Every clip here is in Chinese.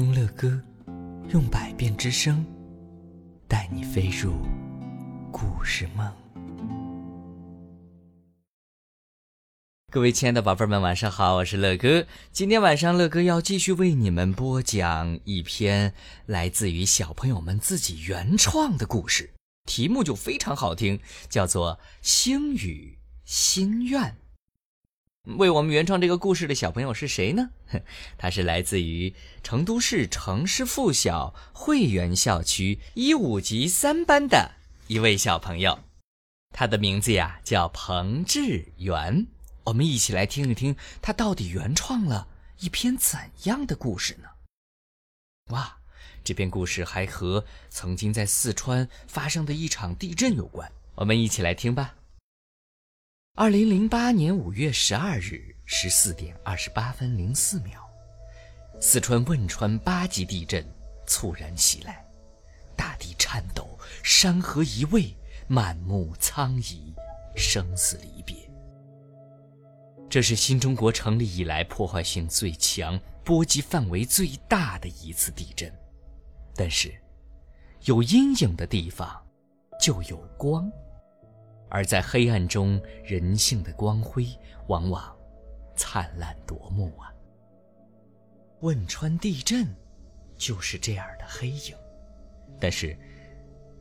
听乐歌，用百变之声，带你飞入故事梦。各位亲爱的宝贝们，晚上好，我是乐哥。今天晚上，乐哥要继续为你们播讲一篇来自于小朋友们自己原创的故事，题目就非常好听，叫做《星语心愿》。为我们原创这个故事的小朋友是谁呢？他是来自于成都市城市附小汇源校区一五级三班的一位小朋友，他的名字呀叫彭志源。我们一起来听一听他到底原创了一篇怎样的故事呢？哇，这篇故事还和曾经在四川发生的一场地震有关。我们一起来听吧。二零零八年五月十二日十四点二十八分零四秒，四川汶川八级地震猝然袭来，大地颤抖，山河移位，满目苍夷，生死离别。这是新中国成立以来破坏性最强、波及范围最大的一次地震。但是，有阴影的地方，就有光。而在黑暗中，人性的光辉往往灿烂夺目啊！汶川地震就是这样的黑影，但是，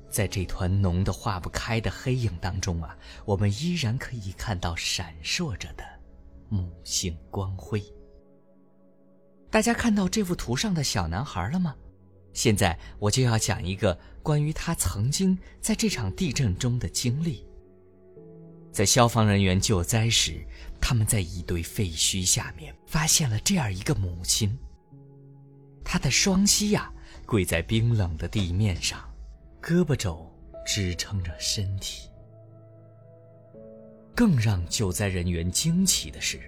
在这团浓得化不开的黑影当中啊，我们依然可以看到闪烁着的母性光辉。大家看到这幅图上的小男孩了吗？现在我就要讲一个关于他曾经在这场地震中的经历。在消防人员救灾时，他们在一堆废墟下面发现了这样一个母亲。她的双膝呀跪在冰冷的地面上，胳膊肘支撑着身体。更让救灾人员惊奇的是，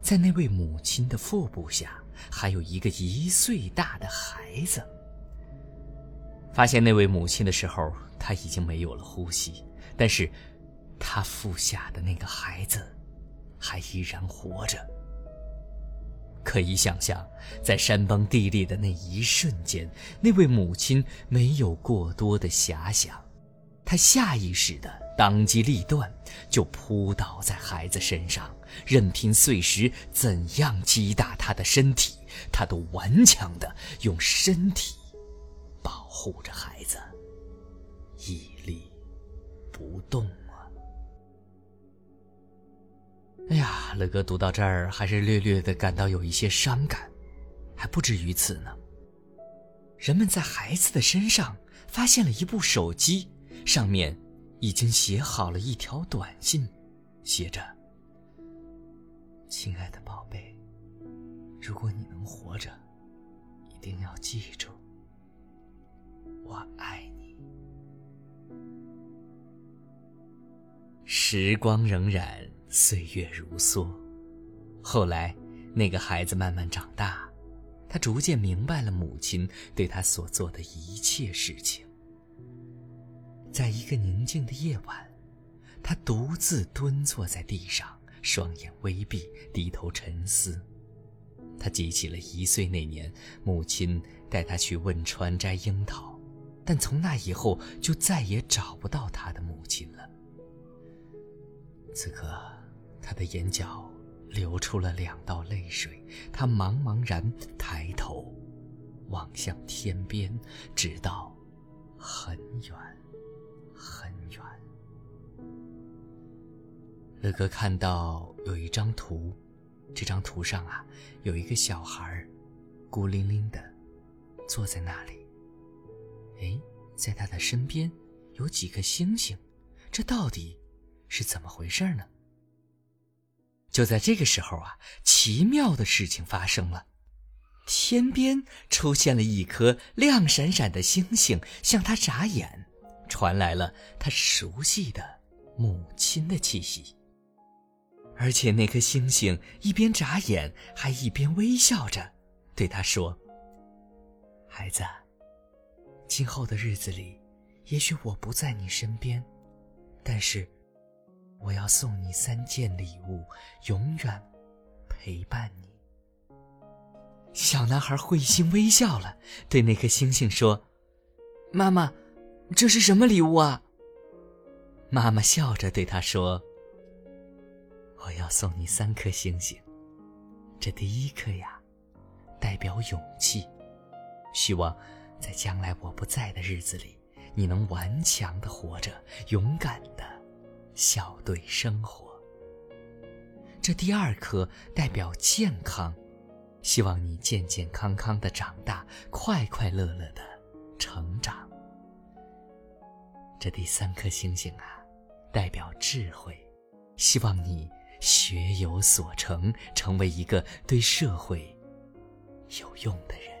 在那位母亲的腹部下还有一个一岁大的孩子。发现那位母亲的时候，她已经没有了呼吸，但是。他腹下的那个孩子，还依然活着。可以想象，在山崩地裂的那一瞬间，那位母亲没有过多的遐想，她下意识的当机立断，就扑倒在孩子身上，任凭碎石怎样击打他的身体，她都顽强的用身体保护着孩子，屹立不动。哎呀，乐哥读到这儿还是略略的感到有一些伤感，还不止于此呢。人们在孩子的身上发现了一部手机，上面已经写好了一条短信，写着：“亲爱的宝贝，如果你能活着，一定要记住，我爱你。”时光荏苒。岁月如梭，后来，那个孩子慢慢长大，他逐渐明白了母亲对他所做的一切事情。在一个宁静的夜晚，他独自蹲坐在地上，双眼微闭，低头沉思。他记起了一岁那年，母亲带他去汶川摘樱桃，但从那以后就再也找不到他的母亲了。此刻。他的眼角流出了两道泪水，他茫茫然抬头，望向天边，直到很远很远。乐哥看到有一张图，这张图上啊，有一个小孩孤零零的坐在那里。哎，在他的身边有几颗星星，这到底是怎么回事呢？就在这个时候啊，奇妙的事情发生了，天边出现了一颗亮闪闪的星星，向他眨眼，传来了他熟悉的母亲的气息。而且那颗星星一边眨眼，还一边微笑着，对他说：“孩子，今后的日子里，也许我不在你身边，但是……”我要送你三件礼物，永远陪伴你。小男孩会心微笑了，对那颗星星说：“妈妈，这是什么礼物啊？”妈妈笑着对他说：“我要送你三颗星星。这第一颗呀，代表勇气，希望在将来我不在的日子里，你能顽强的活着，勇敢笑对生活。这第二颗代表健康。”希望你健健康康的长大，快快乐乐的成长。这第三颗星星啊，代表智慧，希望你学有所成，成为一个对社会有用的人。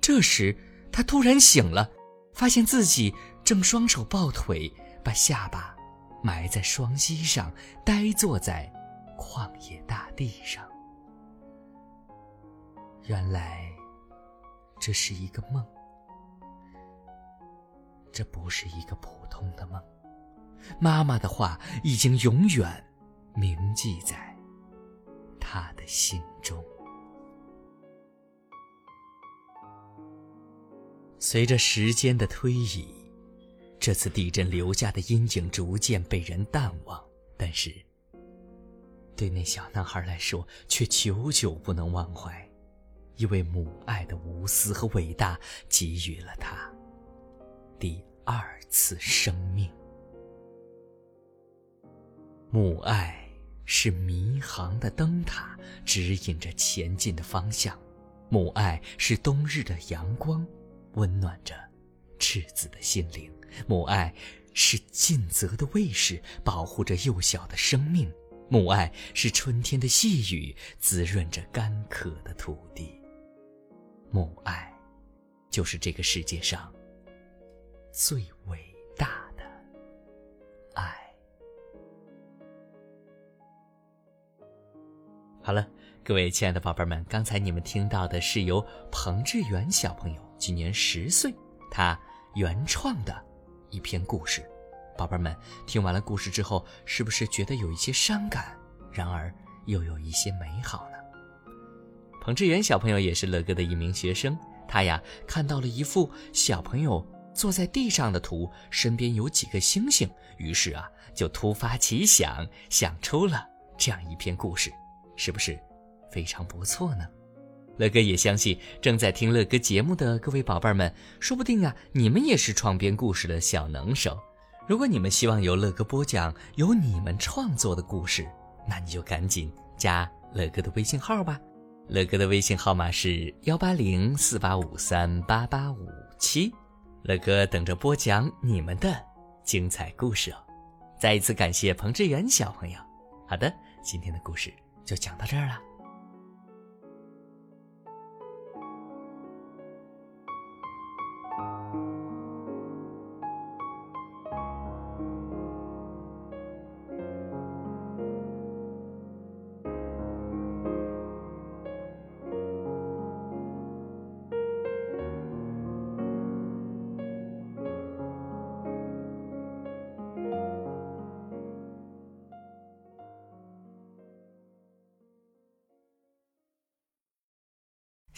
这时，他突然醒了，发现自己正双手抱腿，把下巴埋在双膝上，呆坐在。旷野大地上，原来这是一个梦。这不是一个普通的梦，妈妈的话已经永远铭记在他的心中。随着时间的推移，这次地震留下的阴影逐渐被人淡忘，但是。对那小男孩来说，却久久不能忘怀，因为母爱的无私和伟大，给予了他第二次生命。母爱是迷航的灯塔，指引着前进的方向；母爱是冬日的阳光，温暖着赤子的心灵；母爱是尽责的卫士，保护着幼小的生命。母爱是春天的细雨，滋润着干渴的土地。母爱，就是这个世界上最伟大的爱。好了，各位亲爱的宝贝们，刚才你们听到的是由彭志远小朋友今年十岁，他原创的一篇故事。宝贝们，听完了故事之后，是不是觉得有一些伤感？然而又有一些美好呢？彭志远小朋友也是乐哥的一名学生，他呀看到了一幅小朋友坐在地上的图，身边有几个星星，于是啊就突发奇想，想出了这样一篇故事，是不是非常不错呢？乐哥也相信正在听乐哥节目的各位宝贝儿们，说不定啊你们也是创编故事的小能手。如果你们希望由乐哥播讲由你们创作的故事，那你就赶紧加乐哥的微信号吧。乐哥的微信号码是幺八零四八五三八八五七，乐哥等着播讲你们的精彩故事哦。再一次感谢彭志远小朋友。好的，今天的故事就讲到这儿了。